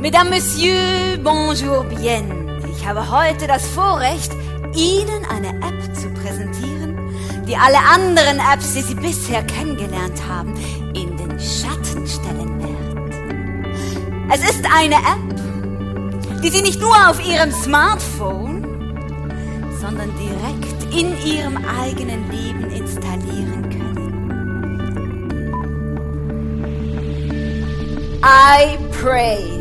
Mesdames, Messieurs, bonjour bien. Ich habe heute das Vorrecht, Ihnen eine App zu präsentieren, die alle anderen Apps, die Sie bisher kennengelernt haben, in den Schatten stellen wird. Es ist eine App, die Sie nicht nur auf Ihrem Smartphone, sondern direkt in Ihrem eigenen Leben installieren können. I pray.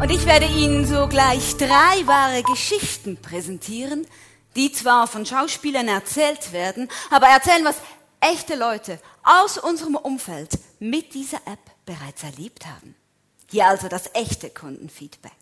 Und ich werde Ihnen sogleich drei wahre Geschichten präsentieren, die zwar von Schauspielern erzählt werden, aber erzählen, was echte Leute aus unserem Umfeld mit dieser App bereits erlebt haben. Hier also das echte Kundenfeedback.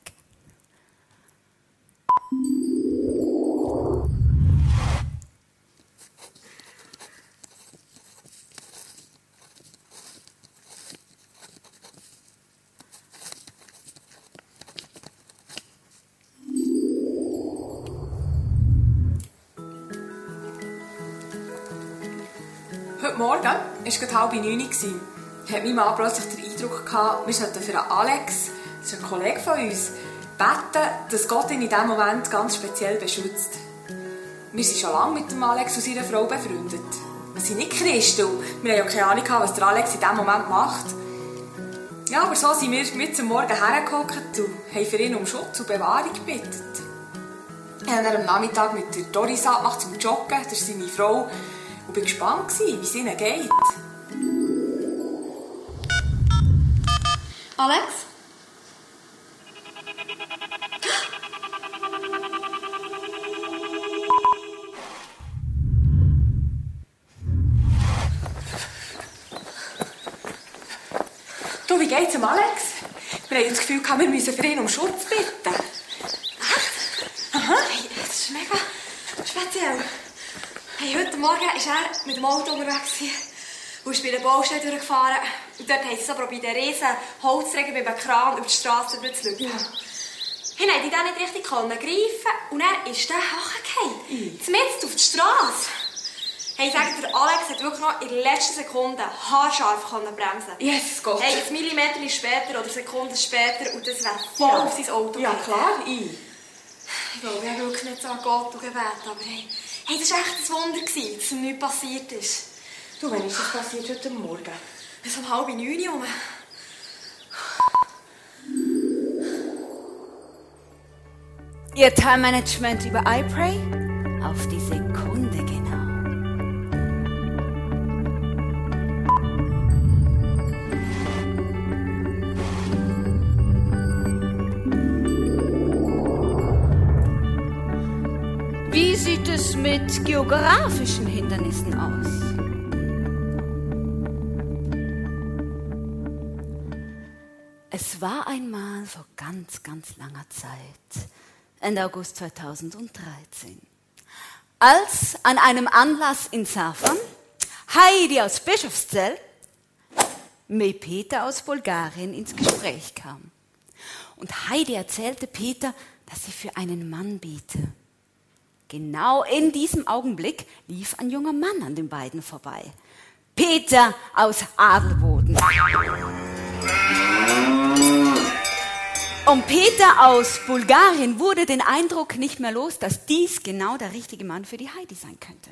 Heute Morgen war es halb neun. Hat mein Mann plötzlich den Eindruck gehabt, wir sollten für Alex, das ist ein Kollege von uns, beten, dass Gott ihn in diesem Moment ganz speziell beschützt. Wir sind schon lange mit dem Alex und seiner Frau befreundet. Wir sind nicht Christen wir haben ja keine Ahnung, was der Alex in diesem Moment macht. Ja, aber so sind wir mit am Morgen hergehockt und haben für ihn um Schutz und Bewahrung gebeten. Ich habe dann am Nachmittag mit der Doris abgemacht zum Joggen, das ist seine Frau, bin gespannt, wie es ihnen geht. Alex? Du, wie geht's dem Alex? Wir haben das Gefühl, wir müssen für ihn um Schutz bitten. Echt? Aha. Hey, das ist mega speziell. Hey, heute Morgen war er mit dem Auto unterwegs und ist bei der Baustelle durchgefahren. Und dort haben sie so probiert, den riesen Holzträger mit einem Kran über die Straße zu lügen. Ja. Hey, nein, die dann nicht richtig greifen und er ist der hochgefallen. Mhm. Mitten auf die Straße. Hey, sag der Alex hat wirklich noch in der letzten Sekunde haarscharf können bremsen. Yes, Gott. Hey, ein Millimeter später oder Sekunden später und das wäre voll ja. auf sein Auto Ja, klar, ich. Ich glaube, ich habe wirklich nicht so an Gott gebeten, aber hey, hey, das war echt ein Wunder, gewesen, dass ihm nichts passiert ist. Du, wann ist das passiert heute Morgen? So um halb neun herum. Ihr Time-Management über iPray auf die Sekunde genau. Mit geografischen Hindernissen aus? Es war einmal vor ganz, ganz langer Zeit, Ende August 2013, als an einem Anlass in Safran Heidi aus Bischofszell mit Peter aus Bulgarien ins Gespräch kam. Und Heidi erzählte Peter, dass sie für einen Mann biete. Genau in diesem Augenblick lief ein junger Mann an den beiden vorbei. Peter aus Adelboden. Und Peter aus Bulgarien wurde den Eindruck nicht mehr los, dass dies genau der richtige Mann für die Heidi sein könnte.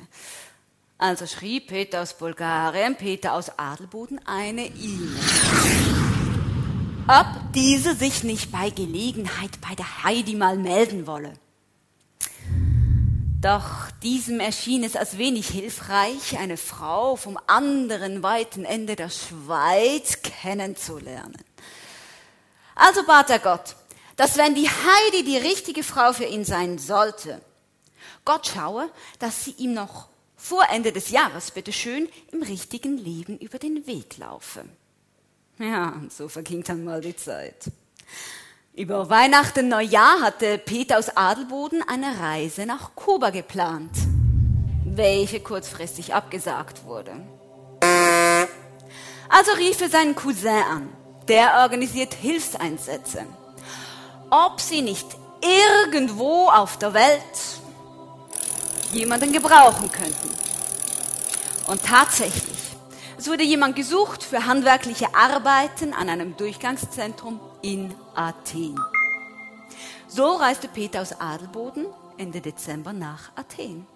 Also schrieb Peter aus Bulgarien, Peter aus Adelboden eine E-Mail. Ob diese sich nicht bei Gelegenheit bei der Heidi mal melden wolle. Doch diesem erschien es als wenig hilfreich, eine Frau vom anderen weiten Ende der Schweiz kennenzulernen. Also bat er Gott, dass wenn die Heidi die richtige Frau für ihn sein sollte, Gott schaue, dass sie ihm noch vor Ende des Jahres, bitteschön, im richtigen Leben über den Weg laufe. Ja, und so verging dann mal die Zeit. Über Weihnachten, Neujahr hatte Peter aus Adelboden eine Reise nach Kuba geplant, welche kurzfristig abgesagt wurde. Also rief er seinen Cousin an der organisiert Hilfseinsätze. Ob sie nicht irgendwo auf der Welt jemanden gebrauchen könnten. Und tatsächlich, Es wurde jemand gesucht für handwerkliche Arbeiten an einem Durchgangszentrum in Athen. So reiste Peter aus Adelboden Ende Dezember nach Athen.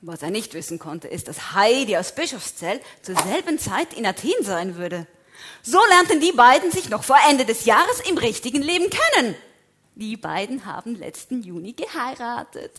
Was er nicht wissen konnte, ist, dass Heidi aus Bischofszell zur selben Zeit in Athen sein würde. So lernten die beiden sich noch vor Ende des Jahres im richtigen Leben kennen. Die beiden haben letzten Juni geheiratet.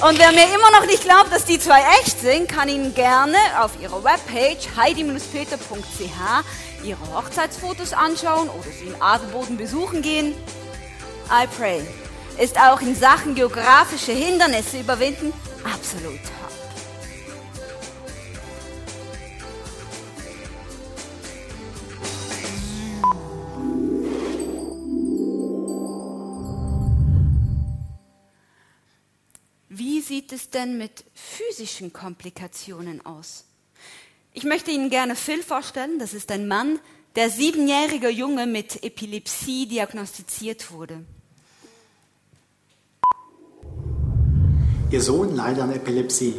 Und wer mir immer noch nicht glaubt, dass die zwei echt sind, kann Ihnen gerne auf ihrer Webpage heidi-peter.ch ihre Hochzeitsfotos anschauen oder sie in Adelboden besuchen gehen. I pray ist auch in Sachen geografische Hindernisse überwinden absolut es denn mit physischen Komplikationen aus? Ich möchte Ihnen gerne Phil vorstellen. Das ist ein Mann, der siebenjährige Junge mit Epilepsie diagnostiziert wurde. Ihr Sohn leidet an Epilepsie.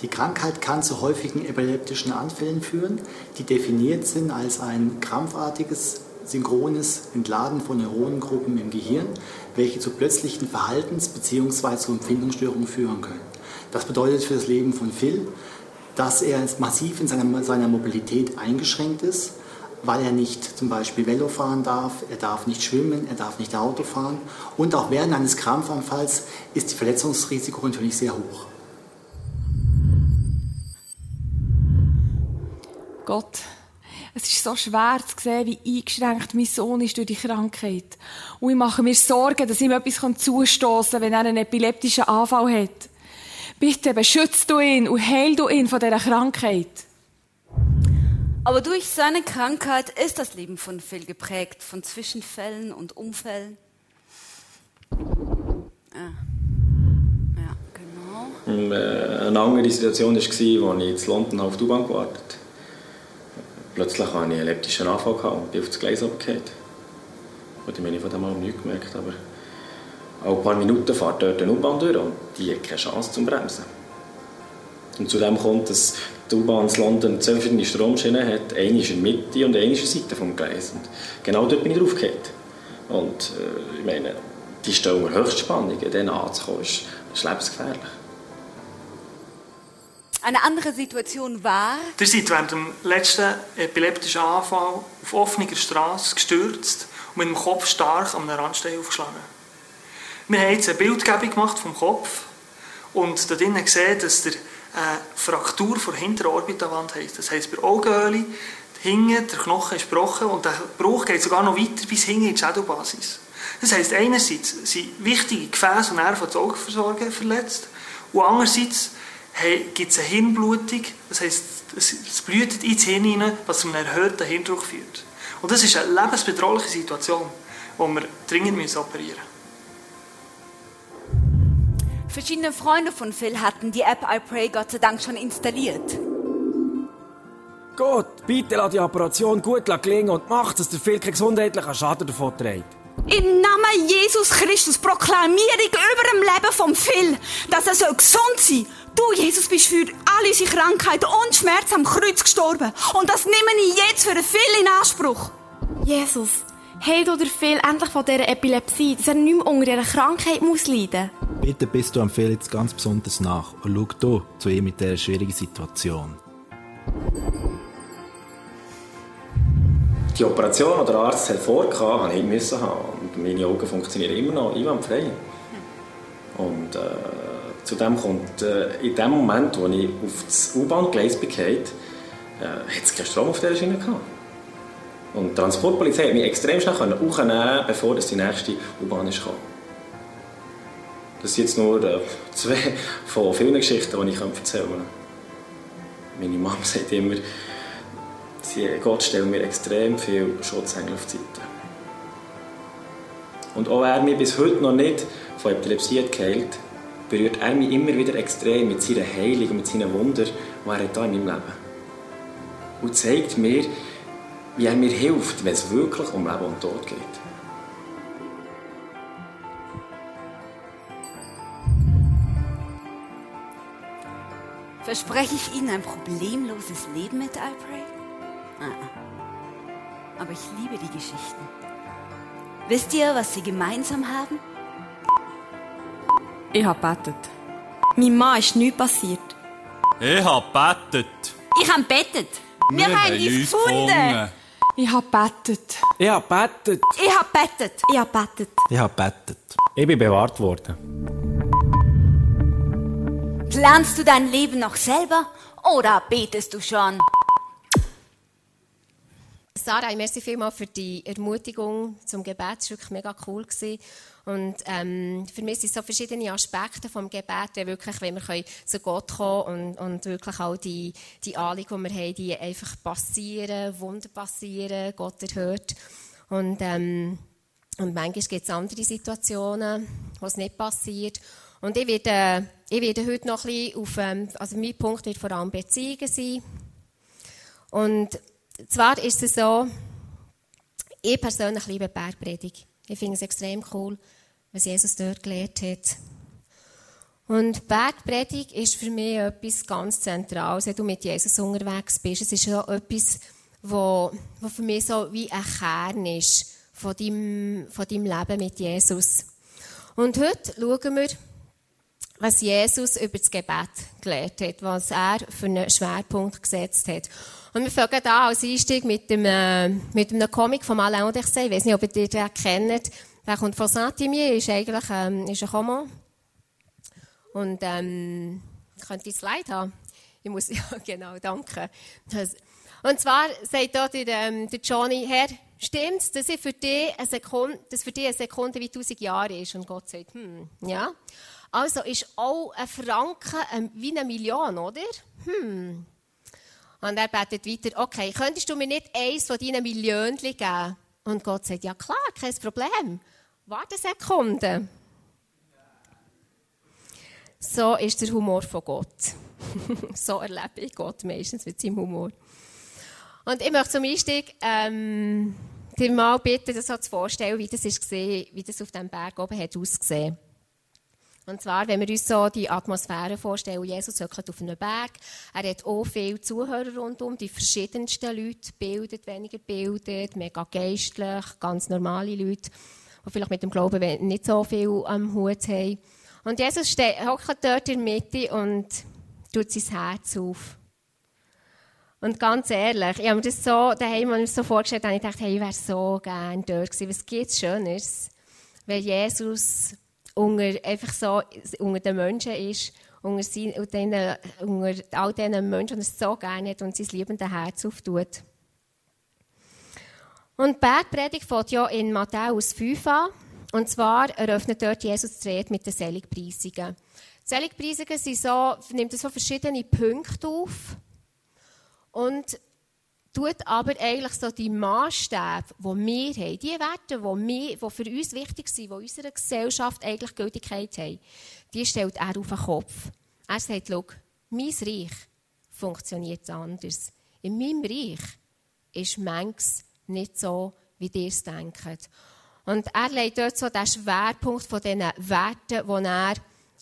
Die Krankheit kann zu häufigen epileptischen Anfällen führen, die definiert sind als ein krampfartiges, synchrones Entladen von Neuronengruppen im Gehirn, welche zu plötzlichen Verhaltens- bzw. Empfindungsstörungen führen können. Das bedeutet für das Leben von Phil, dass er massiv in seiner, seiner Mobilität eingeschränkt ist, weil er nicht zum Beispiel Velo fahren darf, er darf nicht schwimmen, er darf nicht Auto fahren und auch während eines Krampfanfalls ist die Verletzungsrisiko natürlich sehr hoch. Gott, es ist so schwer zu sehen, wie eingeschränkt mein Sohn ist durch die Krankheit. Und ich mache mir Sorgen, dass ihm etwas zustoßen kann, wenn er einen epileptischen Anfall hat. Bitte beschützt du ihn und heil du ihn von dieser Krankheit. Aber durch seine Krankheit ist das Leben von Phil geprägt, von Zwischenfällen und Umfällen. Ah. Ja, genau. Äh, eine andere Situation war, als ich in London auf die U-Bahn gewartet habe. Plötzlich hatte ich einen elliptischen Anfall und bin auf das Gleis runtergefallen. Und ich meine, von dem habe nichts gemerkt, aber auch ein paar Minuten fährt dort eine U-Bahn durch und die hat keine Chance zum Bremsen. Und zudem kommt, dass die U-Bahn in London zwei verschiedene Stromschienen hat. Eine ist in der Mitte und eine ist in der Seite des Gleis. Und genau dort bin ich draufgefallen. Und äh, ich meine, die Stellen Höchstspannungen, denen anzukommen, ist, ist lebensgefährlich. Eine andere Situation war... Ihr seid während dem letzten epileptischen Anfall auf offener Straße gestürzt und mit dem Kopf stark am Randstein aufgeschlagen. Wir haben jetzt eine Bildgebung gemacht vom Kopf und da drinnen gesehen, dass der eine Fraktur vor der hinteren Orbitalwand heisst. Das heisst, bei Augenhöhle, hinten, der Knochen ist gebrochen und der Bruch geht sogar noch weiter bis hinten in die Schädelbasis. Das heisst, einerseits sind wichtige Gefäße und Nerven der Augenversorgung verletzt und andererseits gibt es eine Hirnblutung, das heisst, es blutet ins Hirn hinein, was zu einem erhöhten Hirndruck führt. Und das ist eine lebensbedrohliche Situation, die wir dringend operieren müssen. Verschiedene Freunde von Phil hatten die App iPray Gott sei Dank schon installiert. Gott, bitte lass die Operation gut gelingen und mach, dass der Phil keinen gesundheitlichen Schaden davon trägt. Im Namen Jesus Christus proklamiere ich über dem Leben von Phil, dass er soll gesund sein Du, Jesus, bist für alle unsere Krankheiten und Schmerz am Kreuz gestorben. Und das nehme ich jetzt für Phil in Anspruch. Jesus, heil du Phil endlich von dieser Epilepsie, dass er nicht mehr unter dieser Krankheit muss leiden muss. Bitte bist du am Phil jetzt ganz besonders nach und schau du zu ihm mit dieser schwierigen Situation. Die Operation, die der Arzt hervorgehabt hat, musste ich haben. Und meine Augen funktionieren immer noch einwandfrei. Und äh, zudem kommt, äh, in dem Moment, wo ich auf das U-Bahn-Gleis bekam, äh, hat es keinen Strom auf dieser Schiene gehabt. Und die Transportpolizei konnte mich extrem schnell aufnehmen, bevor die nächste U-Bahn kam. Das sind jetzt nur äh, zwei von vielen Geschichten, die ich erzählen kann. Meine Mama sagt immer, Gott stellt mir extrem viel Schutzengel auf die Seite. Und auch er mich bis heute noch nicht von Epilepsie geheilt, berührt er mich immer wieder extrem mit seiner Heilung und mit seinen Wundern, die er hat in meinem Leben. und zeigt mir, wie er mir hilft, wenn es wirklich um Leben und Tod geht. Verspreche ich Ihnen ein problemloses Leben mit Alpray? Ah, ah. Aber ich liebe die Geschichten. Wisst ihr, was sie gemeinsam haben? Ich habe bettet. Mein Mann ist nichts passiert. Ich habe bettet. Ich habe bettet. Wir, Wir haben ihn gefunden. Ich habe bettet. Ich habe bettet. Ich habe bettet. Ich habe bettet. Ich habe bettet. Ich bin bewahrt worden. Planst du dein Leben noch selber oder betest du schon? Sarah, merci vielmals für die Ermutigung zum Gebet. Das war wirklich mega cool. Und ähm, für mich sind so verschiedene Aspekte vom Gebet, die wirklich, wenn wir zu Gott kommen und, und wirklich auch die, die Anliegen, die wir haben, die einfach passieren, Wunder passieren, Gott erhört. Und, ähm, und manchmal gibt es andere Situationen, wo es nicht passiert. Und ich werde, ich werde heute noch ein bisschen auf, ähm, also mein Punkt wird vor allem Beziehungen sein. Und zwar ist es so, ich persönlich liebe Bergpredigt. Ich finde es extrem cool, was Jesus dort gelehrt hat. Und Bergpredigt ist für mich etwas ganz Zentrales, wenn du mit Jesus unterwegs bist. Es ist ja etwas, wo für mich so wie ein Kern ist von deinem, von deinem Leben mit Jesus. Und heute schauen wir, was Jesus über das Gebet gelehrt hat, was er für einen Schwerpunkt gesetzt hat. Und wir fangen an als Einstieg mit, dem, äh, mit einem Comic von Alain Odersey. Ich weiß nicht, ob ihr den kennt. Der kommt von Saint-Imier, ist eigentlich ähm, ist ein Komo. Und ähm, könnt ihr Slide haben? Ich muss, ja genau, danke. Und zwar sagt da der, ähm, der Johnny, Herr, stimmt's, dass, ich für dich eine Sekunde, dass für dich eine Sekunde wie tausend Jahre ist? Und Gott sagt, hm, ja. Also ist auch ein Franken ähm, wie eine Million, oder? Hm. Und er betet weiter, okay, könntest du mir nicht eins von deinen Millionen geben? Und Gott sagt, ja klar, kein Problem. Warte eine Sekunde. So ist der Humor von Gott. so erlebe ich Gott meistens mit seinem Humor. Und ich möchte zum Einstieg ähm, dir mal bitten, das so zu vorstellen, wie das, ist wie das auf dem Berg oben hat ausgesehen und zwar, wenn wir uns so die Atmosphäre vorstellen, Jesus hockt auf einem Berg, er hat auch viele Zuhörer rundum, die verschiedensten Leute, bildet, weniger bildet, mega geistlich, ganz normale Leute, die vielleicht mit dem Glauben nicht so viel am Hut haben. Und Jesus hockt dort in der Mitte und tut sein Herz auf. Und ganz ehrlich, ich habe mir das so daheim so vorgestellt, und ich dachte, hey, ich wäre so gerne dort gewesen. Was gibt es Schönes? Weil Jesus unter, einfach so unter den Menschen ist, unter, sein, unter, unter all diesen Menschen, die es so gerne hat und sein liebendes Herz auftut. Und die Bergpredigt fängt ja in Matthäus 5 an. Und zwar eröffnet dort Jesus die Rede mit den Seligpreisungen. Die Seligpreisungen sind so, nimmt so verschiedene Punkte auf. Und tut aber eigentlich so die Maßstäbe, die wir haben, die Werte, die, wir, die für uns wichtig sind, die unserer Gesellschaft eigentlich Gültigkeit haben, die stellt er auf den Kopf. Er sagt, schau, mein Reich funktioniert anders. In meinem Reich ist manches nicht so, wie ihr es denkt. Und er legt dort so den Schwerpunkt von diesen Werten, wo er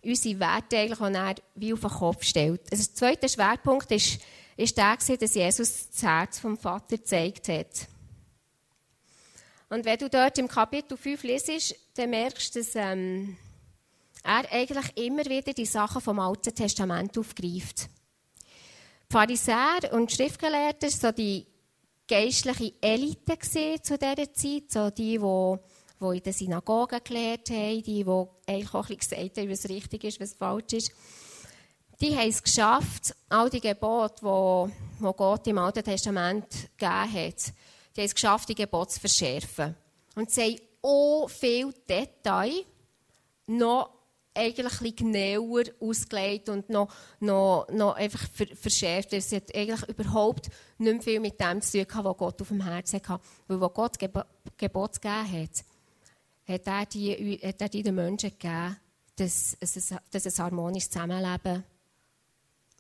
unsere Werte eigentlich, wo er wie auf den Kopf stellt. Also der zweite Schwerpunkt ist, ist der, dass Jesus das Herz vom Vater gezeigt hat. Und wenn du dort im Kapitel 5 lesest, dann merkst du, dass ähm, er eigentlich immer wieder die Sachen vom Alten Testament aufgreift. Die Pharisäer und die Schriftgelehrten so die geistliche Elite zu dieser Zeit, so die, die die in den Synagogen gelehrt haben, die, die eigentlich auch ein bisschen gesagt haben, was richtig ist, was falsch ist die haben es geschafft, all die Gebote, die, Gott im Alten Testament gegeben hat, die haben es geschafft, die Gebote zu verschärfen. Und sie haben auch viel Detail noch eigentlich ein genauer ausgelegt und noch, noch, noch einfach verschärft. Es hat eigentlich überhaupt nicht mehr viel mit dem zu tun was Gott auf dem Herzen hatte. Weil, wo Gott Geb Gebot gegeben hat, hat er, die, hat er die den Menschen gegeben, dass, dass, dass ein harmonisches Zusammenleben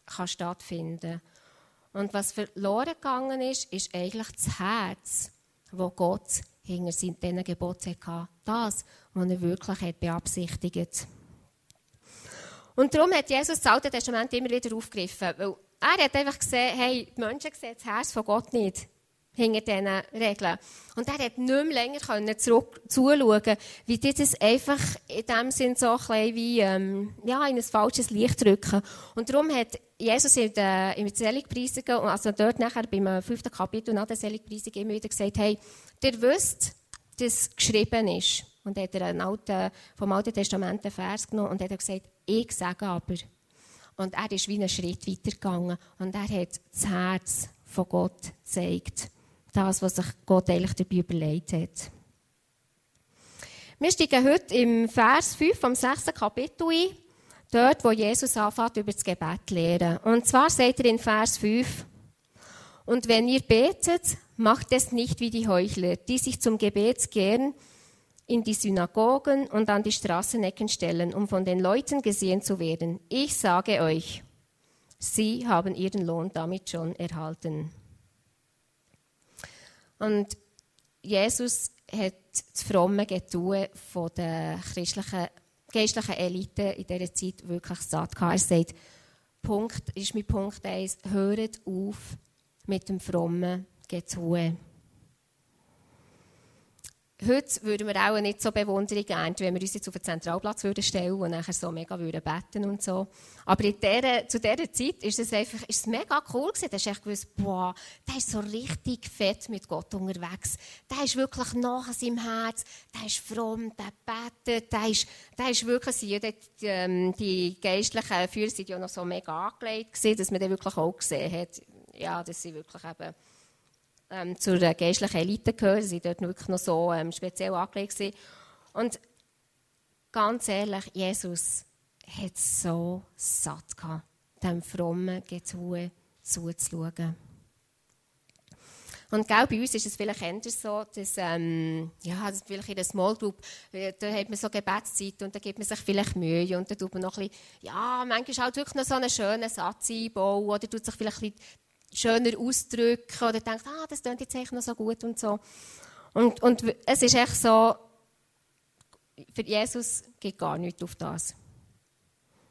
kann stattfinden Und was verloren gegangen ist, ist eigentlich das Herz, wo Gott hinter seinen Geboten hatte. Das, was er wirklich hat beabsichtigt Und darum hat Jesus das Alte Testament immer wieder aufgegriffen. Weil er hat einfach gesehen, hey, die Menschen sehen das Herz von Gott nicht hinter diesen Regeln. Und er hat nicht mehr länger können zurück zuschauen, wie die das einfach in dem Sinn so ein wie, ähm, ja, in ein falsches Licht drücken. Und darum hat Jesus in der, in der Seligpreisung, also dort nachher beim fünften Kapitel nach der Seligpreisung immer wieder gesagt, hey, ihr wisst, dass geschrieben ist. Und hat er einen alten, vom Alten Testament einen Vers genommen und hat gesagt, ich sage aber. Und er ist wie einen Schritt weitergegangen und er hat das Herz von Gott gezeigt das, was sich Gott eigentlich dabei überlegt hat. Wir steigen heute im Vers 5 vom 6. Kapitel ein, dort, wo Jesus anfängt, über das Gebet zu lehren. Und zwar sagt er in Vers 5, und wenn ihr betet, macht es nicht wie die Heuchler, die sich zum Gebet gern in die Synagogen und an die Straßenecken stellen, um von den Leuten gesehen zu werden. Ich sage euch, sie haben ihren Lohn damit schon erhalten. Und Jesus hat das fromme Getue von der christlichen, geistlichen Elite in dieser Zeit wirklich satt gehabt. Er sagt, Punkt, ist mein Punkt 1, hört auf mit dem frommen Getue. Heute würden wir auch nicht so Bewunderung ernten, wenn wir uns jetzt auf den Zentralplatz würden stellen und nachher so mega würden beten und so. Aber in der, zu dieser Zeit ist es einfach, ist es mega cool gewesen. Da hast du echt gewusst, boah, der ist so richtig fett mit Gott unterwegs. Der ist wirklich nach seinem Herz. Der ist fromm, der betet, der ist, der ist wirklich, die, die, ähm, die geistlichen Führer sind ja noch so mega angelegt gewesen, dass man den wirklich auch gesehen hat. Ja, dass sie wirklich eben ähm, zur geistlichen Elite gehören. Sie waren dort wirklich noch so ähm, speziell angelegt. Gewesen. Und ganz ehrlich, Jesus hat so satt gehabt, dem frommen Getue zuzuschauen. Und genau bei uns ist es vielleicht anders so, dass, ähm, ja, dass vielleicht in der Small Group, äh, da hat man so Gebetszeit und da gibt man sich vielleicht Mühe und da tut man noch ein bisschen, ja, manchmal halt wirklich noch so einen schönen Satz einbauen oder tut sich vielleicht ein bisschen schöner ausdrücken oder denkt, ah, das klingt jetzt echt noch so gut und so. Und, und es ist echt so, für Jesus geht gar nichts auf das.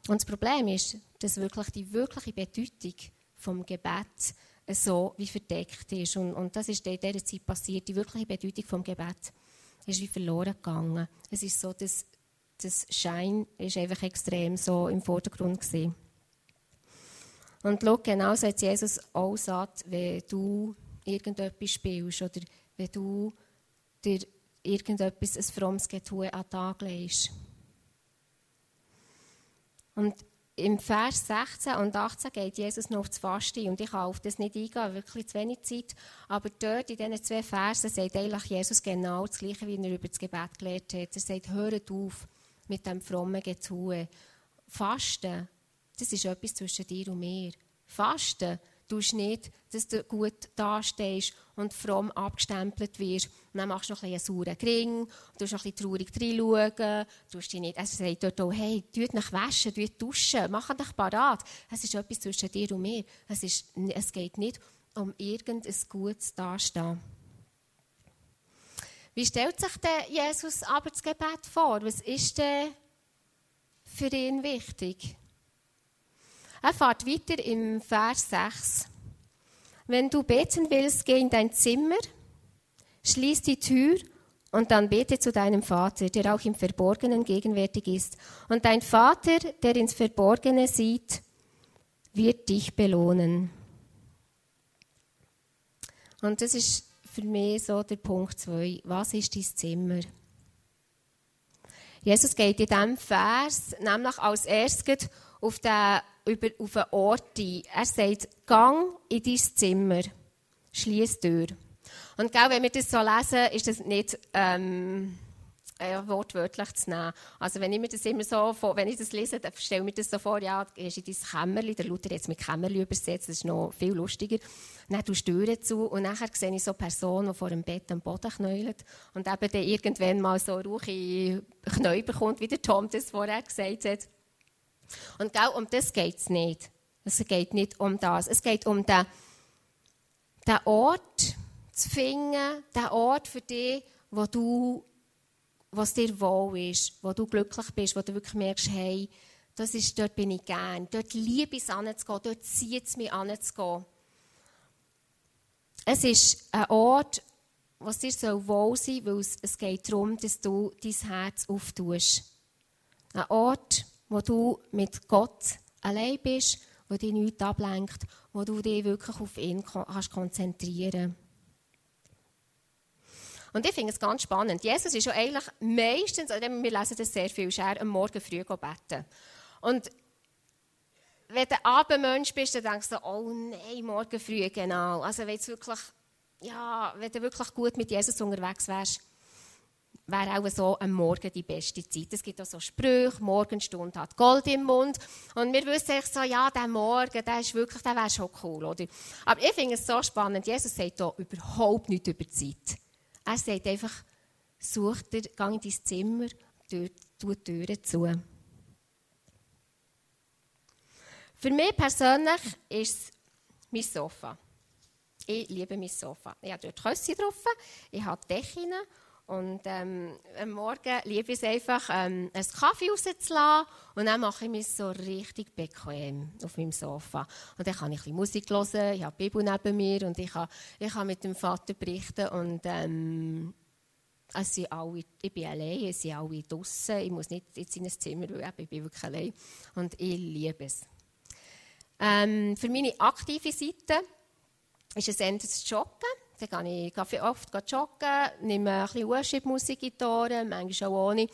Und das Problem ist, dass wirklich die wirkliche Bedeutung vom Gebet so wie verdeckt ist. Und, und das ist in dieser Zeit passiert. Die wirkliche Bedeutung vom Gebet ist wie verloren gegangen. Es ist so, dass das Schein ist einfach extrem so im Vordergrund gesehen. Und schau, genau so hat Jesus auch gesagt, wenn du irgendetwas spielst oder wenn du dir irgendetwas, ein frommes Getue an den Tag legst. Und im Vers 16 und 18 geht Jesus noch auf das Fasten und ich kann auf das nicht eingehen, wirklich zu wenig Zeit. Aber dort in diesen zwei Versen sagt eigentlich Jesus genau das Gleiche, wie er über das Gebet gelehrt hat. Er sagt, hört auf mit dem frommen Getue. Fasten das ist etwas zwischen dir und mir. Fasten tust nicht, dass du gut dastehst und fromm abgestempelt wirst. Und dann machst du noch ein bisschen einen sauren Gring, du noch ein bisschen traurig reinschauen, tust dich nicht, er sagt dort auch, hey, tut dich waschen, tut duschen, mach dich parat. Es ist etwas zwischen dir und mir. Es, ist, es geht nicht um irgendein gutes Dastehen. Wie stellt sich denn Jesus aber das Gebet vor? Was ist denn für ihn wichtig? Er fährt weiter im Vers 6. Wenn du beten willst, geh in dein Zimmer, schließ die Tür und dann bete zu deinem Vater, der auch im Verborgenen gegenwärtig ist. Und dein Vater, der ins Verborgene sieht, wird dich belohnen. Und das ist für mich so der Punkt 2. Was ist dein Zimmer? Jesus geht in diesem Vers nämlich als erstes auf den über, auf einen Ort ein. Er sagt, gang in dein Zimmer, schließ die Tür. Und gell, wenn wir das so lesen, ist das nicht ähm, äh, wortwörtlich zu nehmen. Also wenn ich mir das immer so, wenn ich das lese, dann stelle ich mir das so vor, ja, gehst in dein Kämmerli, der Luther jetzt mit Kämmerli übersetzt, das ist noch viel lustiger. Dann tust du Türen zu und nachher sehe ich so Personen, die vor dem Bett am Boden knäulen und eben dann irgendwann mal so ruhige Knie bekommt, wie der Tom das vorher gesagt hat. Und genau um das geht es nicht. Es geht nicht um das. Es geht um den den Ort zu finden, den Ort für dich, wo du, was dir wohl ist, wo du glücklich bist, wo du wirklich merkst, hey, das ist, dort bin ich gern, dort liebe ich es anzugehen, dort zieht es mich anzugehen. Es ist ein Ort, was dir soll wohl sein soll, weil es, es geht darum, dass du dein Herz auftust. Ein Ort, wo du mit Gott allein bist, wo dich nichts ablenkt, wo du dich wirklich auf ihn kannst konzentrieren Und ich finde es ganz spannend. Jesus ist ja eigentlich meistens, wir lesen das sehr viel, ist er am Morgen früh beten. Und wenn du Abendmensch bist, dann denkst du, oh nein, morgen früh, genau. Also wenn wirklich, ja, wenn du wirklich gut mit Jesus unterwegs wärst, wäre auch so am Morgen die beste Zeit. Es gibt auch so Sprüche, Morgenstunde hat Gold im Mund. Und wir wissen echt so, ja, der Morgen, der ist wirklich, der wäre schon cool, oder? Aber ich finde es so spannend. Jesus sagt hier überhaupt nichts über die Zeit. Er sagt einfach, such dir, geh in dein Zimmer, tu die Türen zu. Für mich persönlich ist es mein Sofa. Ich liebe mein Sofa. Ich habe dort Küsse drauf, ich habe Decken und ähm, am Morgen liebe ich es einfach, ähm, einen Kaffee rauszulassen und dann mache ich mich so richtig bequem auf meinem Sofa. Und dann kann ich ein bisschen Musik hören, ich habe die Bibel neben mir und ich kann, ich kann mit dem Vater berichten und ähm, es sind alle, ich bin allein, es sind alle draußen, ich muss nicht jetzt in ein Zimmer, weil ich bin wirklich allein und ich liebe es. Ähm, für meine aktive Seite ist es eher das Joggen. Dann gehe ich oft joggen, nehme ein bisschen Worship-Musik in die Ohren, manchmal auch ohne.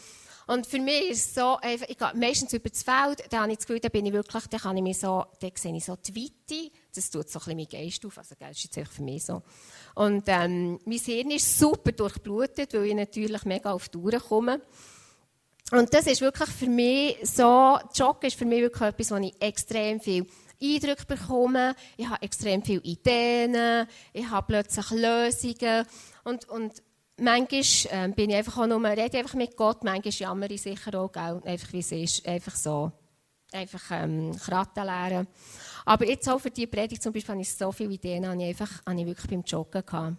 Und für mich ist es so, ich gehe meistens über das Feld, da habe ich das Gefühl, da bin ich wirklich, da kann ich mich so, da sehe ich so die Weite, das tut so ein bisschen mein Geist auf, also das ist jetzt für mich so. Und ähm, mein Hirn ist super durchblutet, weil ich natürlich mega auf die Uhr komme. Und das ist wirklich für mich so, Joggen ist für mich wirklich etwas, wo ich extrem viel Eindrücke bekommen, ich habe extrem viele Ideen, ich habe plötzlich Lösungen und, und manchmal ähm, bin ich einfach auch nur, rede einfach mit Gott, manchmal jammer ich sicher auch, einfach wie es ist, einfach so, einfach ähm, Kratten lernen. Aber jetzt auch für diese Predigt zum Beispiel habe ich so viele Ideen, habe ich, einfach, habe ich wirklich beim Joggen gehabt.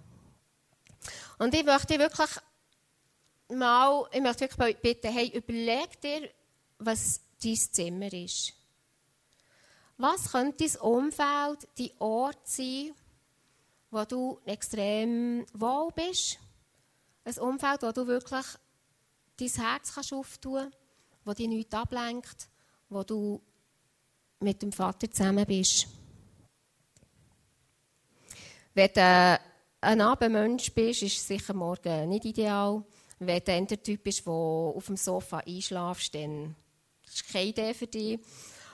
Und ich möchte wirklich mal, ich möchte wirklich bitten, hey, überleg dir, was dein Zimmer ist. Was könnte dein Umfeld, dein Ort sein, wo du extrem wohl bist? Ein Umfeld, wo du wirklich dein Herz kannst auftun kannst, wo dich nichts ablenkt, wo du mit dem Vater zusammen bist. Wenn du ein Abendmensch bist, ist sicher morgen nicht ideal. Wenn du der Typ bist, der auf dem Sofa einschläfst, dann ist keine Idee für dich.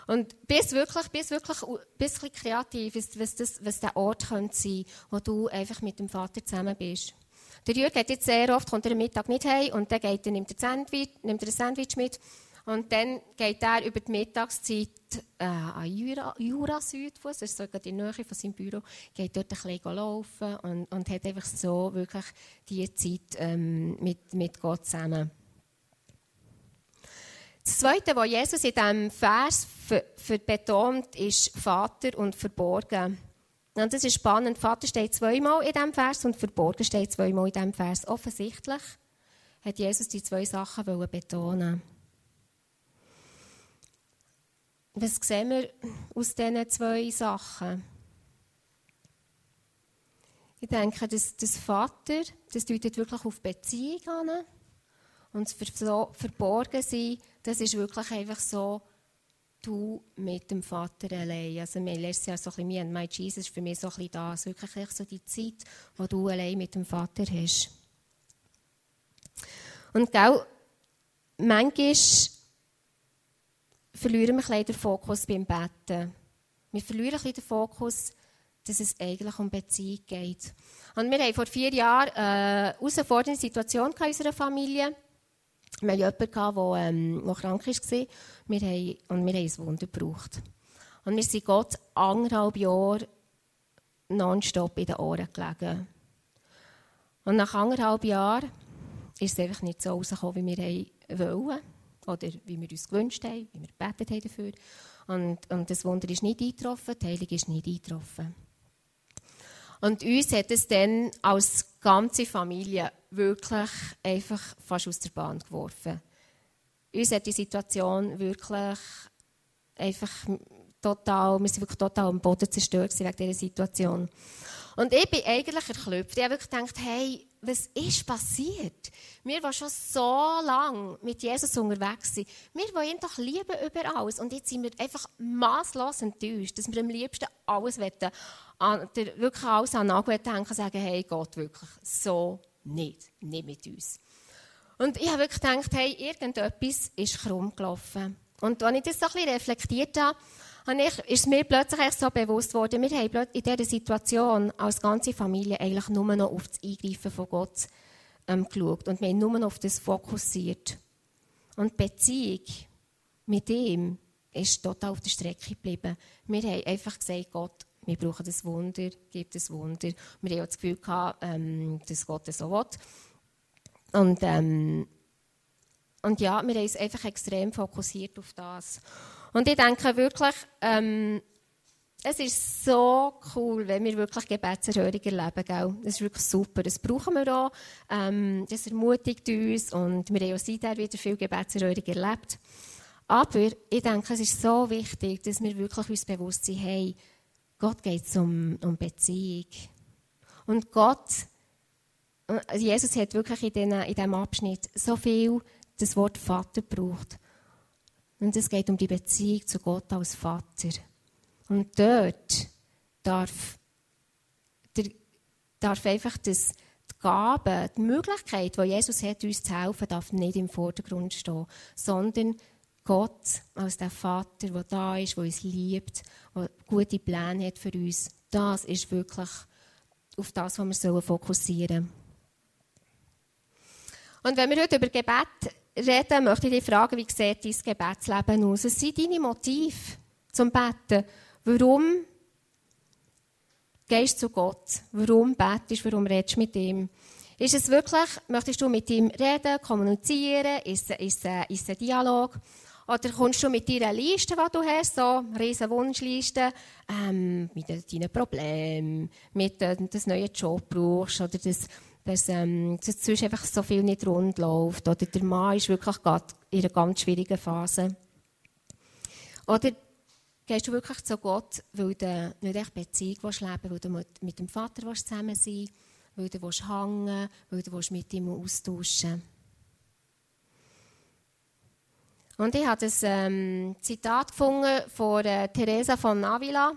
Und bist wirklich, bist wirklich ein bisschen kreativ, was, das, was der Ort könnte sein wo du einfach mit dem Vater zusammen bist. Der Jürg geht jetzt sehr oft, kommt er am Mittag nicht heim und dann geht er, nimmt er, Sandwich, nimmt er ein Sandwich mit und dann geht er über die Mittagszeit äh, an Jura, Jura das ist sogar die Nähe von seinem Büro, geht dort ein bisschen laufen und, und hat einfach so wirklich diese Zeit ähm, mit, mit Gott zusammen. Das Zweite, was Jesus in diesem Vers betont, ist Vater und Verborgen. Und das ist spannend. Vater steht zweimal in diesem Vers und Verborgen steht zweimal in diesem Vers. Offensichtlich hat Jesus die zwei Sachen betonen Was sehen wir aus diesen zwei Sachen? Ich denke, das, das Vater, das deutet wirklich auf Beziehung an. Und das Verborgensein, das ist wirklich einfach so, du mit dem Vater allein. Also wir lernen ja so ein bisschen, me Jesus, für mich so ein bisschen das, wirklich so die Zeit, wo du allein mit dem Vater hast. Und gell, manchmal verlieren wir ein den Fokus beim Betten. Wir verlieren ein den Fokus, dass es eigentlich um Beziehung geht. Und wir hatten vor vier Jahren eine herausfordernde Situation in unserer Familie. Wir hatten jemanden, der, ähm, der krank war. Wir haben, und wir haben ein Wunder gebraucht. Und wir sind Gott anderthalb Jahre nonstop in den Ohren gelegen. Und nach anderthalb Jahren ist es einfach nicht so rausgekommen, wie wir wollen. Oder wie wir uns gewünscht haben, wie wir gebetet haben dafür. Und, und das Wunder ist nicht eingetroffen, die Heilung ist nicht eingetroffen. Und uns hat es dann als ganze Familie wirklich einfach fast aus der Bahn geworfen. Uns hat die Situation wirklich einfach total, wir sind wirklich total am Boden zerstört wegen dieser Situation. Und ich bin eigentlich erklüpft. Ich habe wirklich gedacht, hey, was ist passiert? Wir, die schon so lange mit Jesus unterwegs wir wollen ihn doch lieben über alles. Und jetzt sind wir einfach maßlos enttäuscht, dass wir am liebsten alles wollen, wirklich alles an Nagel hängen und sagen, hey Gott, wirklich, so nicht, nicht mit uns. Und ich habe wirklich gedacht, hey, irgendetwas ist krumm gelaufen. Und als ich das so ein bisschen reflektiert habe, ist mir plötzlich so bewusst worden, wir haben in dieser Situation als ganze Familie eigentlich nur noch auf das Eingreifen von Gott ähm, geschaut und wir haben nur noch auf das fokussiert. Und die Beziehung mit ihm ist total auf der Strecke geblieben. Wir haben einfach gesagt, Gott, wir brauchen das Wunder, gib das Wunder. Wir haben auch das Gefühl gehabt, ähm, dass Gott das so will. Und, ähm, und ja, wir haben uns einfach extrem fokussiert auf das. Und ich denke wirklich, ähm, es ist so cool, wenn wir wirklich Gebetserhörung erleben. Gell? Das ist wirklich super. Das brauchen wir auch. Ähm, das ermutigt uns und wir haben auch seitdem wieder viel Gebetserhörung erlebt. Aber ich denke, es ist so wichtig, dass wir wirklich uns bewusst sind, hey, Gott geht es um, um Beziehung. Und Gott, äh, Jesus hat wirklich in, den, in diesem Abschnitt so viel das Wort Vater gebraucht. Und es geht um die Beziehung zu Gott als Vater. Und dort darf, der, darf einfach das, die Gabe, die Möglichkeit, die Jesus hat, uns zu helfen, darf nicht im Vordergrund stehen, sondern Gott als der Vater, der da ist, der uns liebt, der gute Pläne hat für uns, das ist wirklich auf das, was wir fokussieren sollen. Und wenn wir heute über Gebet reden, möchte ich dich fragen, wie sieht dein Gebetsleben aus? Was sind deine Motive zum Beten? Warum gehst du zu Gott? Warum betest du? Warum redest du mit ihm? Ist es wirklich, möchtest du mit ihm reden, kommunizieren? Ist ist es ein Dialog? Oder kommst du mit deiner Liste, die du hast, so riesen Wunschliste, ähm, mit deinen Problemen, mit äh, das neuen Job brauchst, oder das dass, ähm, dass einfach so viel nicht rund läuft. Oder der Mann ist wirklich gerade in einer ganz schwierigen Phase. Oder gehst du wirklich zu Gott, weil du nicht echt Beziehung willst leben weil du mit dem Vater willst zusammen sein weil du willst weil du willst mit ihm austauschen Und ich habe das ähm, Zitat gefunden von äh, Teresa von Avila.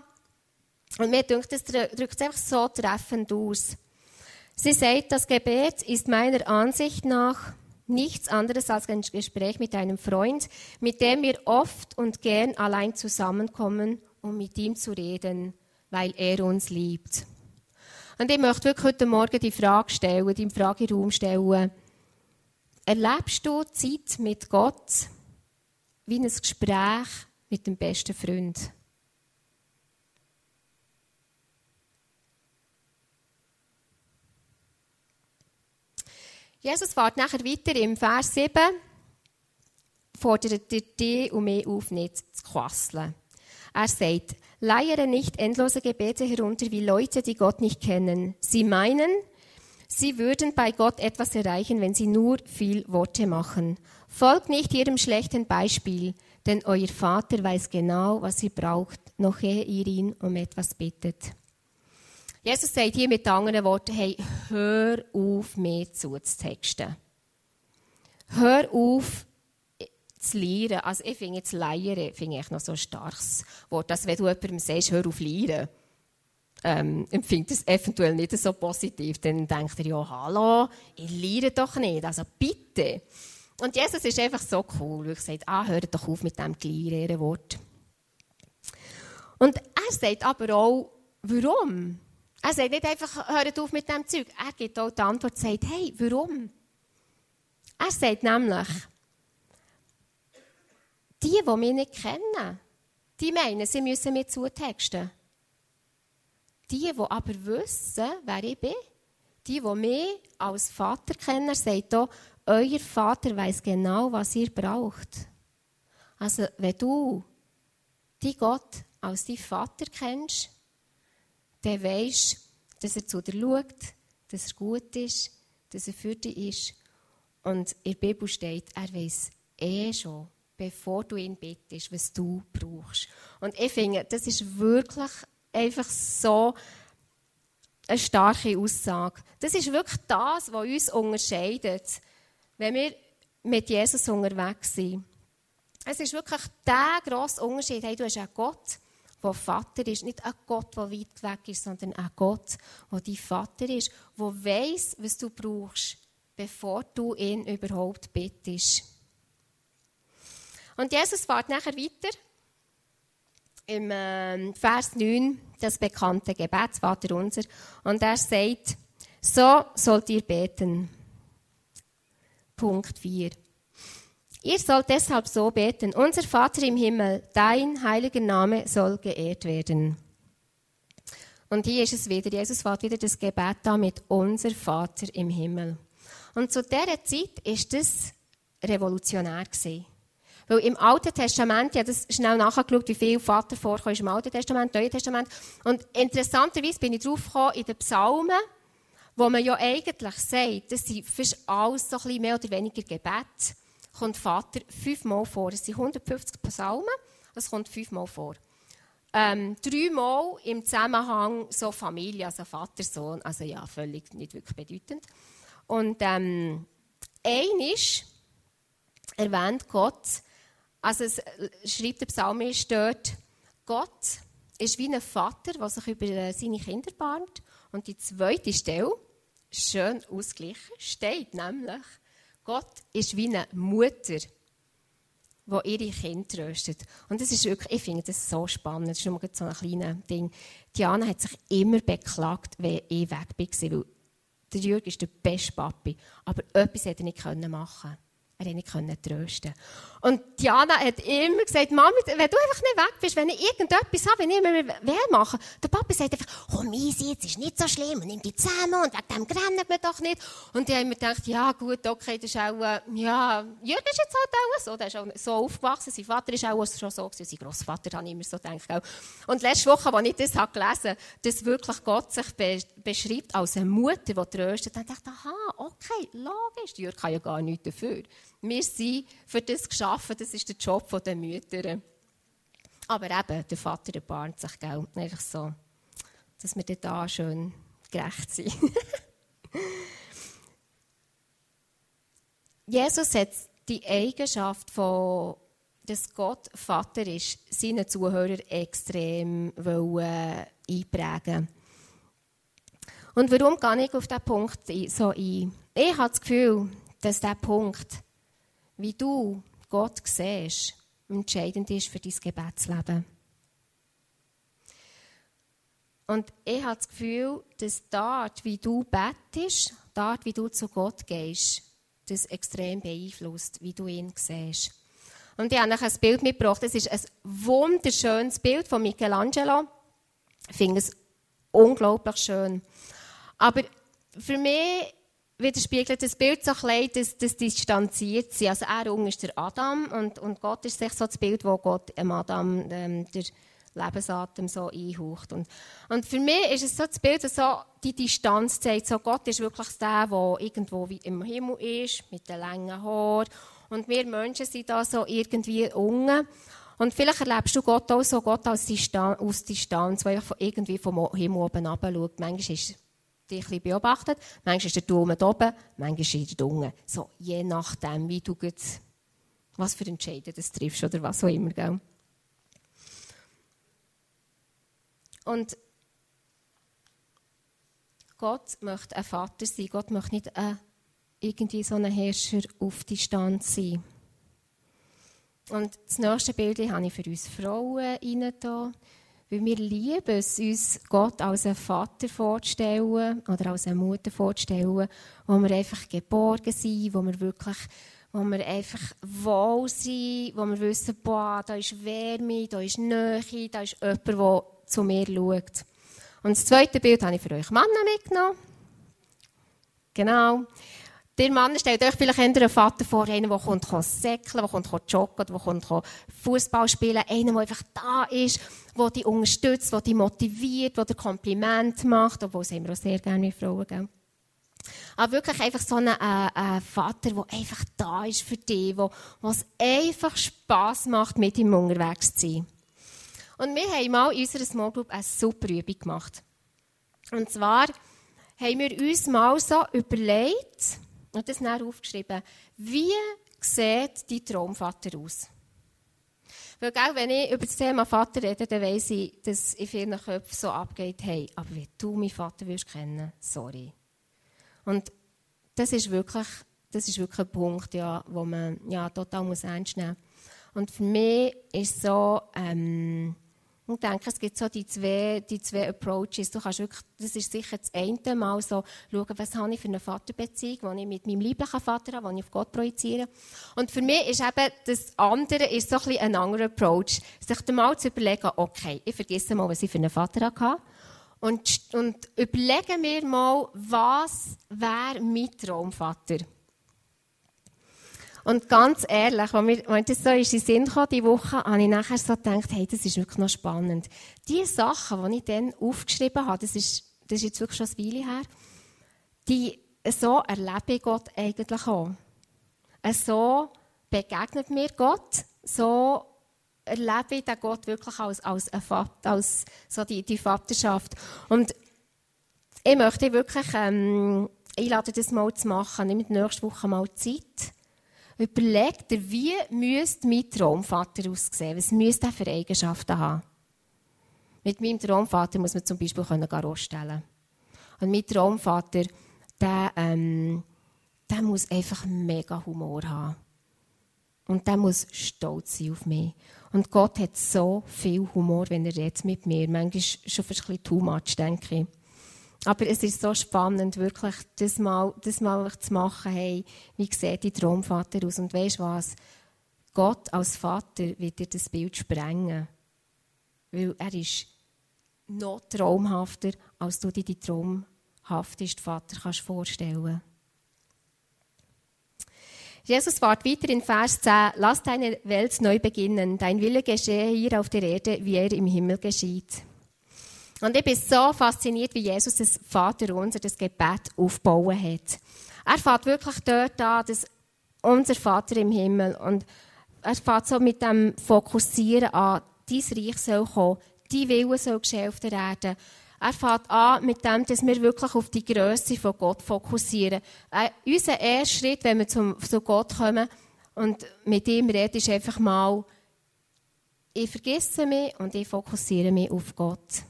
Und mir denkt, das drückt es einfach so treffend aus. Sie sagt, das Gebet ist meiner Ansicht nach nichts anderes als ein Gespräch mit einem Freund, mit dem wir oft und gern allein zusammenkommen, um mit ihm zu reden, weil er uns liebt. Und ich möchte wirklich heute Morgen die Frage stellen, die Frageraum stellen. Erlebst du Zeit mit Gott wie ein Gespräch mit dem besten Freund? Jesus fährt nachher weiter im Vers 7, fordert er dich und mich auf, nicht zu quasseln. Er sagt, leiere nicht endlose Gebete herunter wie Leute, die Gott nicht kennen. Sie meinen, sie würden bei Gott etwas erreichen, wenn sie nur viel Worte machen. Folgt nicht ihrem schlechten Beispiel, denn euer Vater weiß genau, was ihr braucht, noch ehe ihr ihn um etwas bittet. Jesus sagt hier mit anderen Worten, hey, hör auf, mir zuzutexten. Hör auf, zu lehren. Also ich finde jetzt Leiern finde ich noch so ein starkes Wort. Dass wenn du jemandem sagst, hör auf lehren, ähm, empfindet es eventuell nicht so positiv. Dann denkt er, ja, hallo, ich lehre doch nicht. Also bitte. Und Jesus ist einfach so cool, weil er sagt, ah, hör doch auf mit diesem leeren Wort. Und er sagt aber auch, warum? Er sagt nicht einfach, hört auf mit dem Zeug. Er gibt auch die Antwort, sagt, hey, warum? Er sagt nämlich, die, die mich nicht kennen, die meinen, sie müssen mir zutexten. Die, die aber wissen, wer ich bin, die, die mich als Vater kennen, sagt auch, euer Vater weiß genau, was ihr braucht. Also, wenn du die Gott als deinen Vater kennst, dann weisst dass er zu dir schaut, dass er gut ist, dass er für dich ist. Und in der Bibel steht, er weiß eh schon, bevor du ihn bittest, was du brauchst. Und ich finde, das ist wirklich einfach so eine starke Aussage. Das ist wirklich das, was uns unterscheidet, wenn wir mit Jesus unterwegs sind. Es ist wirklich der grosse Unterschied. Hey, du hast einen Gott, der Vater ist. Nicht ein Gott, der weit weg ist, sondern ein Gott, der dein Vater ist, der weiß, was du brauchst, bevor du ihn überhaupt bittest. Und Jesus fährt nachher weiter im äh, Vers 9, das bekannte Gebet, Vater unser. Und er sagt, so sollt ihr beten. Punkt 4. Ihr sollt deshalb so beten, unser Vater im Himmel, dein heiliger Name soll geehrt werden. Und hier ist es wieder, Jesus fährt wieder das Gebet da mit unser Vater im Himmel. Und zu dieser Zeit ist das revolutionär gewesen. Weil im Alten Testament, ich habe das schnell nachgeschaut, wie viel Vater vorkommt im Alten Testament, Neuen Testament. Und interessanterweise bin ich drauf in den Psalmen, wo man ja eigentlich sagt, das sind fast alles so ein mehr oder weniger Gebet kommt Vater fünfmal vor. Es sind 150 Psalmen, es kommt fünfmal vor. Ähm, dreimal im Zusammenhang so Familie, also Vater, Sohn, also ja, völlig nicht wirklich bedeutend. Und ähm, einisch erwähnt Gott, also es äh, schreibt der Psalmist dort, Gott ist wie ein Vater, der sich über äh, seine Kinder bahnt. Und die zweite Stelle, schön ausgeglichen, steht nämlich, Gott ist wie eine Mutter, die ihre Kinder tröstet. Und das ist wirklich, ich finde das so spannend. Das ist nur so ein kleines Ding. Diana hat sich immer beklagt, wenn ich weg war, weil der Jürg ist der beste Papi. Aber etwas hätte er nicht machen können. Er konnte nicht trösten. Und Diana hat immer gesagt, Mami, wenn du einfach nicht weg bist, wenn ich irgendetwas habe, wenn ich mir weh mache, der Papa sagt einfach, komm easy, jetzt ist nicht so schlimm und nimm die zusammen und wegen dem rennen wir doch nicht. Und ich habe mir gedacht, ja gut, okay, das ist auch, äh, ja, Jürgen ist jetzt halt auch so, der ist auch so aufgewachsen, sein Vater ist auch schon so gewesen, sein Großvater ich immer so gedacht. Und letzte Woche, als ich das habe gelesen habe, dass wirklich Gott sich be beschreibt als eine Mutter, die tröstet, dann dachte ich, aha, okay, logisch, Jürgen kann ja gar nichts dafür. Wir sind für das geschaffen, das ist der Job der Mütter. Aber eben, der Vater erbarmt sich, gell? Einfach so, dass wir da schön gerecht sind. Jesus hat die Eigenschaft von dass Gott Vater ist, seinen Zuhörern extrem wollen, einprägen Und warum gehe ich auf diesen Punkt so ein? Ich habe das Gefühl, dass dieser Punkt wie du Gott siehst, entscheidend ist für dein Gebetsleben. Und ich habe das Gefühl, dass dort, wie du betest, dort, wie du zu Gott gehst, das extrem beeinflusst, wie du ihn siehst. Und ich habe euch ein Bild mitgebracht. Das ist ein wunderschönes Bild von Michelangelo. Ich finde es unglaublich schön. Aber für mich widerspiegelt das Bild so klein, dass das distanziert sie. Also er ist der Adam und, und Gott ist sich so das Bild, wo Gott dem Adam ähm, der Lebensatem so einhaucht. Und, und für mich ist es so das Bild, das so die Distanz zeigt. So Gott ist wirklich der, der irgendwo im Himmel ist, mit den langen Haaren. Und wir Menschen sind da so irgendwie unten. Und vielleicht erlebst du Gott auch so, Gott aus Distanz, aus Distanz, weil irgendwie vom Himmel oben runter schaut. Manchmal ist dich ein beobachtet. Manchmal ist der Daumen oben, manchmal ist er unten. So, je nachdem, wie du jetzt, was für Entscheidungen du triffst oder was auch immer. Gell? Und Gott möchte ein Vater sein. Gott möchte nicht ein, irgendwie so ein Herrscher auf Distanz sein. Und das nächste Bild habe ich für uns Frauen rein. Weil wir lieben es, uns Gott als einen Vater vorzustellen oder als eine Mutter vorzustellen, wo wir einfach geborgen sind, wo wir wirklich wo wir einfach wohl sind, wo wir wissen, boah, da ist Wärme, da ist Nähe, da ist jemand, der zu mir schaut. Und das zweite Bild habe ich für euch Männer mitgenommen. Genau. Der Mann stellt euch vielleicht einen Vater vor, einen, der kommt säckeln, der kommt joggen, der kommt Fußball spielen, einer, der einfach da ist, der dich unterstützt, der dich motiviert, der dir Kompliment macht, obwohl das haben wir auch sehr gerne mit Frauen, gell? Aber wirklich einfach so ein äh, äh, Vater, der einfach da ist für dich, wo es einfach Spass macht, mit ihm unterwegs zu sein. Und wir haben mal in unserer Small Group eine super Übung gemacht. Und zwar haben wir uns mal so überlegt, und das näher aufgeschrieben, wie sieht dein Traumvater aus? Weil, gell, wenn ich über das Thema Vater rede, dann weiss ich, dass in vielen Köpfen so abgeht, hey, aber wie du meinen Vater willst kennen, sorry. Und das ist wirklich, das ist wirklich ein Punkt, ja, wo man ja, total muss ernst nehmen muss. Und für mich ist so, ähm, ich denke, es gibt so die zwei, die zwei Approaches. Du kannst wirklich, das ist sicher das eine Mal so schauen, was habe ich für eine Vaterbeziehung, die ich mit meinem lieblichen Vater habe, die ich auf Gott projiziere. Und für mich ist eben das andere ist so ein, bisschen ein anderer Approach. Sich mal zu überlegen, okay, ich vergesse mal, was ich für einen Vater hatte. Und, und überlegen wir mal, was wäre mein Traumvater? Und ganz ehrlich, als mir, als das so in den Sinn kam, diese Woche, habe ich nachher so gedacht, hey, das ist wirklich noch spannend. Die Sachen, die ich dann aufgeschrieben habe, das ist, das ist jetzt wirklich schon ein Weile her, die, so erlebe ich Gott eigentlich auch. So begegnet mir Gott, so erlebe ich den Gott wirklich als, als, als so die, die Vaterschaft. Und ich möchte wirklich ähm, einladen, das mal zu machen. Nehmt nächste Woche mal Zeit Überleg dir, wie müsste mein Traumvater aussehen? Was müsste er für Eigenschaften haben? Mit meinem Traumvater muss man zum Beispiel Garo stellen. Und mein Traumvater, der, ähm, der muss einfach mega Humor haben. Und der muss stolz sein auf mich. Und Gott hat so viel Humor, wenn er redet mit mir. Manchmal schon fast ein bisschen too much, denke ich. Aber es ist so spannend, wirklich das mal, das mal zu machen, hey, wie sieht dein Traumvater aus? Und weißt du was? Gott als Vater wird dir das Bild sprengen. Weil er ist noch traumhafter, als du dir die traumhafteste Vater kannst vorstellen Jesus fährt weiter in Vers 10, lass deine Welt neu beginnen, dein Wille geschehe hier auf der Erde, wie er im Himmel geschieht. Und ich bin so fasziniert, wie Jesus das Vater unser, das Gebet aufbauen hat. Er fährt wirklich dort an, dass unser Vater im Himmel und er fährt so mit dem Fokussieren an, dein Reich soll kommen, dein Wille soll geschehen auf der Erde. Er fährt an mit dem, dass wir wirklich auf die Größe von Gott fokussieren. Äh, unser erster Schritt, wenn wir zum, zu Gott kommen und mit ihm reden, ist einfach mal, ich vergesse mich und ich fokussiere mich auf Gott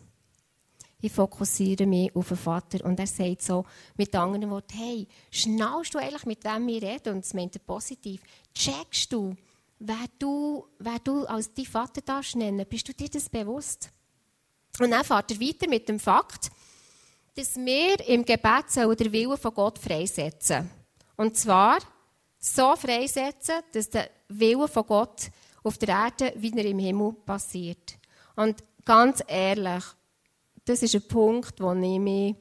ich fokussiere mich auf den Vater. Und er sagt so mit anderen Worten, hey, schnallst du eigentlich mit dem wir reden? Und das meint er positiv. Checkst du, wer du, wer du als dein Vater darfst nennen? Bist du dir das bewusst? Und dann fährt er weiter mit dem Fakt, dass wir im Gebet den Willen von Gott freisetzen. Und zwar so freisetzen, dass der Wille von Gott auf der Erde wie er im Himmel passiert. Und ganz ehrlich, das ist ein Punkt, wo ich, mich,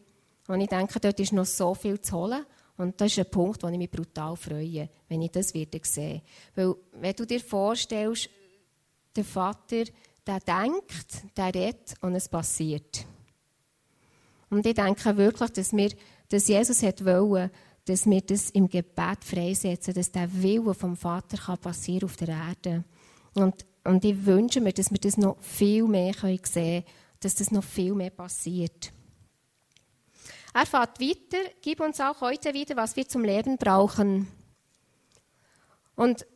wo ich denke, dort ist noch so viel zu holen. Und das ist ein Punkt, wo ich mich brutal freue, wenn ich das wieder sehe. Weil, wenn du dir vorstellst, der Vater, der denkt, der redet und es passiert. Und ich denke wirklich, dass, wir, dass Jesus hat wollen, dass wir das im Gebet freisetzen, dass der Wille vom Vater kann passieren auf der Erde. Und, und ich wünsche mir, dass wir das noch viel mehr sehen können dass das noch viel mehr passiert. Er fährt weiter, gib uns auch heute wieder, was wir zum Leben brauchen. Und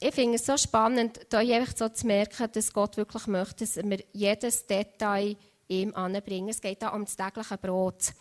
ich finde es so spannend, da einfach so zu merken, dass Gott wirklich möchte, dass wir jedes Detail ihm anbringen. Es geht da um das tägliche Brot.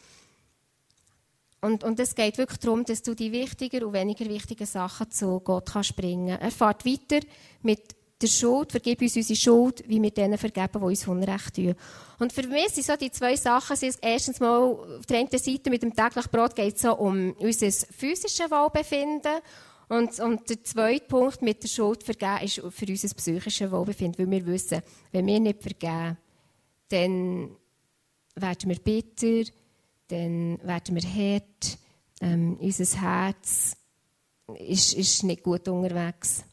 Und, und es geht wirklich darum, dass du die wichtiger und weniger wichtigen Sachen zu Gott kannst bringen. Er fährt weiter mit der Schuld, vergib uns unsere Schuld, wie wir denen vergeben, die uns Unrecht tun. Und für mich sind so die zwei Sachen, erstens mal, auf der einen Seite mit dem täglichen Brot geht es so um unser physisches Wohlbefinden und, und der zweite Punkt mit der Schuld vergeben ist für unser psychisches Wohlbefinden, weil wir wissen, wenn wir nicht vergeben, dann werden wir bitter, dann werden wir hart, ähm, unser Herz ist, ist nicht gut unterwegs.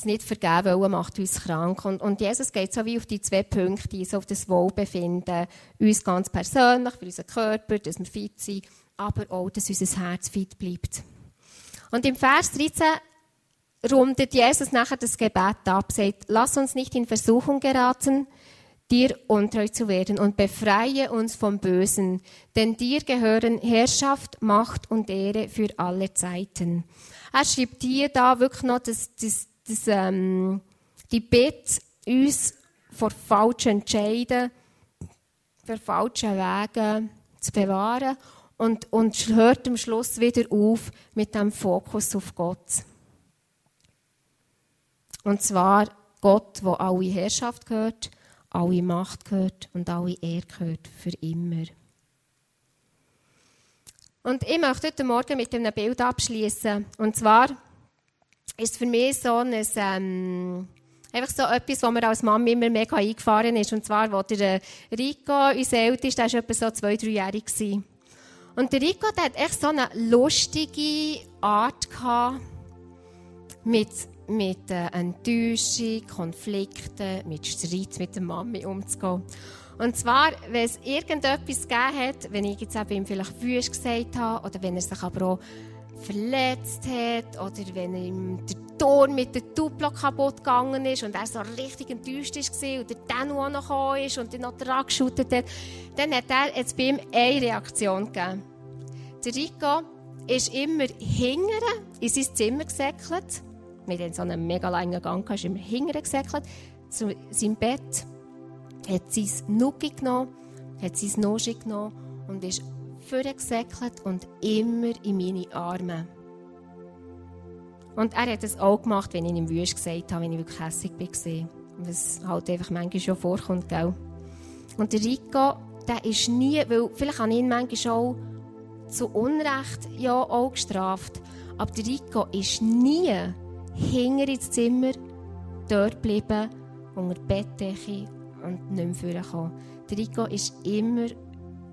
Das nicht vergeben wollen macht uns krank. Und, und Jesus geht so wie auf die zwei Punkte, so auf das Wohlbefinden, uns ganz persönlich, für unseren Körper, dass wir fit sind, aber auch, dass unser Herz fit bleibt. Und im Vers 13 rundet Jesus nachher das Gebet ab, sagt, lass uns nicht in Versuchung geraten, dir untreu zu werden und befreie uns vom Bösen, denn dir gehören Herrschaft, Macht und Ehre für alle Zeiten. Er schreibt hier da wirklich noch das, das, das, ähm, die Bitte, uns vor falschen Entscheiden, vor falschen Wegen zu bewahren und, und hört am Schluss wieder auf mit dem Fokus auf Gott. Und zwar Gott, wo alle Herrschaft gehört, alle Macht gehört und alle Ehre gehört für immer. Und ich möchte heute Morgen mit einem Bild abschließen. Und zwar ist für mich so ein, ähm, einfach so etwas, wo mir als Mama immer mega eingefahren ist. Und zwar, wo der äh, Rico, unser Ältester, der war etwa so zwei, dreijährig. Und der Rico, der hat echt so eine lustige Art gehabt, mit mit äh, Enttäuschung, Konflikten, mit Streit mit der Mami umzugehen. Und zwar, wenn es irgendetwas gegeben hat, wenn ich jetzt eben ihm vielleicht wüst gesagt habe, oder wenn er sich aber auch verletzt hat, oder wenn ihm der Tor mit der Duplo kaputt gegangen ist und er so richtig enttäuscht war und der Danu auch noch ist und dann noch dran geschüttet hat, dann hat er jetzt bei ihm eine Reaktion gegeben. Der Rico ist immer hingere in sein Zimmer gesäckelt hatten so einen mega langen Gang, ist immer hinterher gesäckelt, zu seinem Bett, hat sein Nuki genommen, hat sein Noschi genommen und ist vorgesäckelt und immer in meine Arme. Und er hat es auch gemacht, wenn ich ihm wüst gesagt habe, wenn ich wirklich hässlich war. Was halt einfach manchmal schon vorkommt, gell? Und der Rico, der ist nie, weil vielleicht habe ich ihn manchmal auch zu Unrecht ja auch gestraft, aber der Rico ist nie hinter ins Zimmer, dort bleiben, unter der Bettdecke und nicht mehr vorgekommen. Der Rico ist immer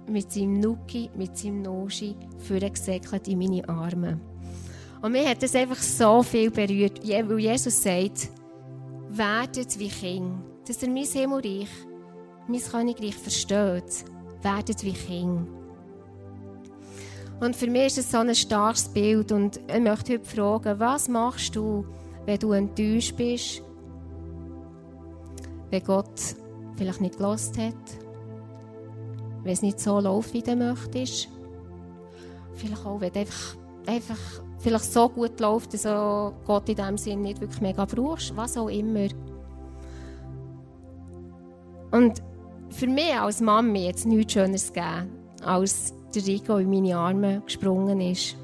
mit seinem Nuki, mit seinem Noschi vorgesäckelt in meine Arme. Und mir hat das einfach so viel berührt, weil Jesus sagt, werdet wie Kinder, dass er mein Himmelreich, mein Königreich versteht, werdet wie Kinder. Und für mich ist es so ein starkes Bild und ich möchte heute fragen, was machst du, wenn du enttäuscht bist, wenn Gott vielleicht nicht gelost hat, wenn es nicht so läuft, wie du möchtest. Vielleicht auch, wenn es einfach, einfach vielleicht so gut läuft, dass Gott in diesem Sinne nicht wirklich mega brauchst, was auch immer. Und für mich als Mami jetzt nichts Schöneres gegeben, als der Rico in meine Arme gesprungen ist.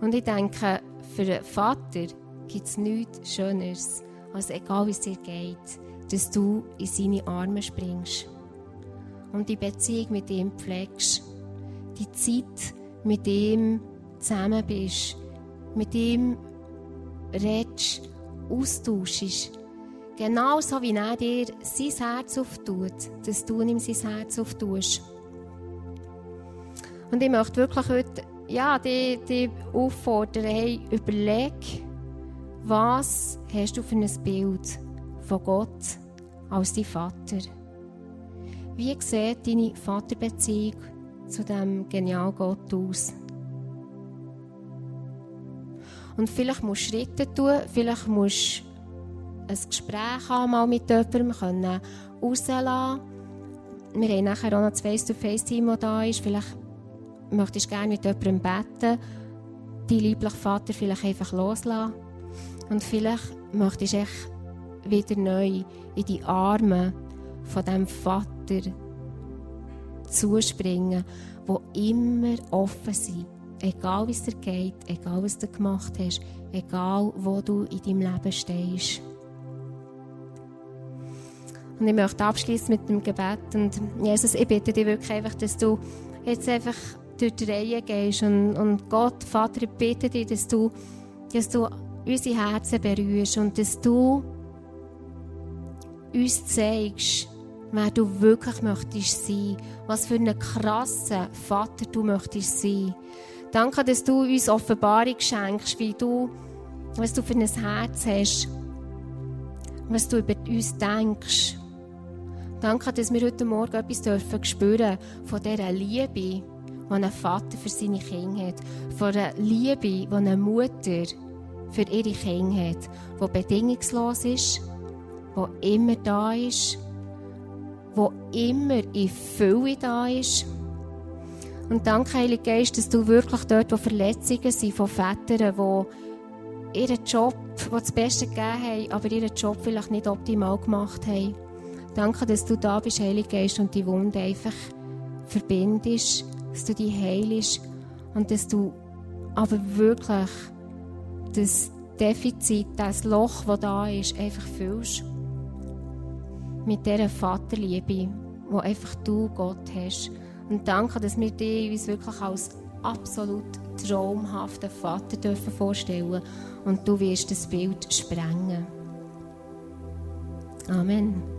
Und ich denke, für einen Vater gibt es nichts Schöneres, als egal wie es dir geht, dass du in seine Arme springst und die Beziehung mit ihm pflegst, die Zeit mit ihm zusammen bist, mit ihm redest, austauschst, genauso wie er dir sein Herz auftut, dass du ihm sein Herz auftust. Und ich möchte wirklich heute ja, die, die auffordern, hey, überleg, was hast du für ein Bild von Gott als dein Vater? Wie sieht deine Vaterbeziehung zu dem genialen Gott aus? Und vielleicht musst du Schritte tun, vielleicht musst du ein Gespräch haben mal mit jemandem können rauslassen. Wir haben nachher auch noch das Face-to-Face-Team, das da ist. Vielleicht möchtest du gerne mit jemandem beten, deinen lieblichen Vater vielleicht einfach loslassen. Und vielleicht möchtest du wieder neu in die Arme von dem Vater zuspringen, wo immer offen sind. Egal wie es dir geht, egal was du gemacht hast, egal wo du in deinem Leben stehst. Und ich möchte abschließen mit dem Gebet. Und Jesus, ich bitte dich wirklich einfach, dass du jetzt einfach durch die Reihe gehst. Und, und Gott, Vater, ich bitte dich, dass du, dass du unsere Herzen berührst und dass du uns zeigst, wer du wirklich möchtest sein, was für einen krassen Vater du möchtest sein. Danke, dass du uns Offenbarung schenkst, wie du, was du für ein Herz hast, was du über uns denkst. Danke, dass wir heute Morgen etwas dürfen spüren von dieser Liebe, die ein Vater für seine Kinder hat, von der Liebe, die eine Mutter für ihre Kinder hat, die bedingungslos ist, die immer da ist, wo immer in Fülle da ist. Und danke, Heilige Geist, dass du wirklich dort, wo Verletzungen sind von Vätern, die ihren Job, die das Beste gegeben haben, aber ihren Job vielleicht nicht optimal gemacht haben. Danke, dass du da bist, Heilige Geist, und die Wunde einfach verbindest, dass du die heilst und dass du aber wirklich das Defizit, das Loch, das da ist, einfach füllst mit dieser Vaterliebe, wo einfach du Gott hast. Und danke, dass wir dich uns wirklich als absolut traumhaften Vater dürfen vorstellen und du wirst das Bild sprengen. Amen.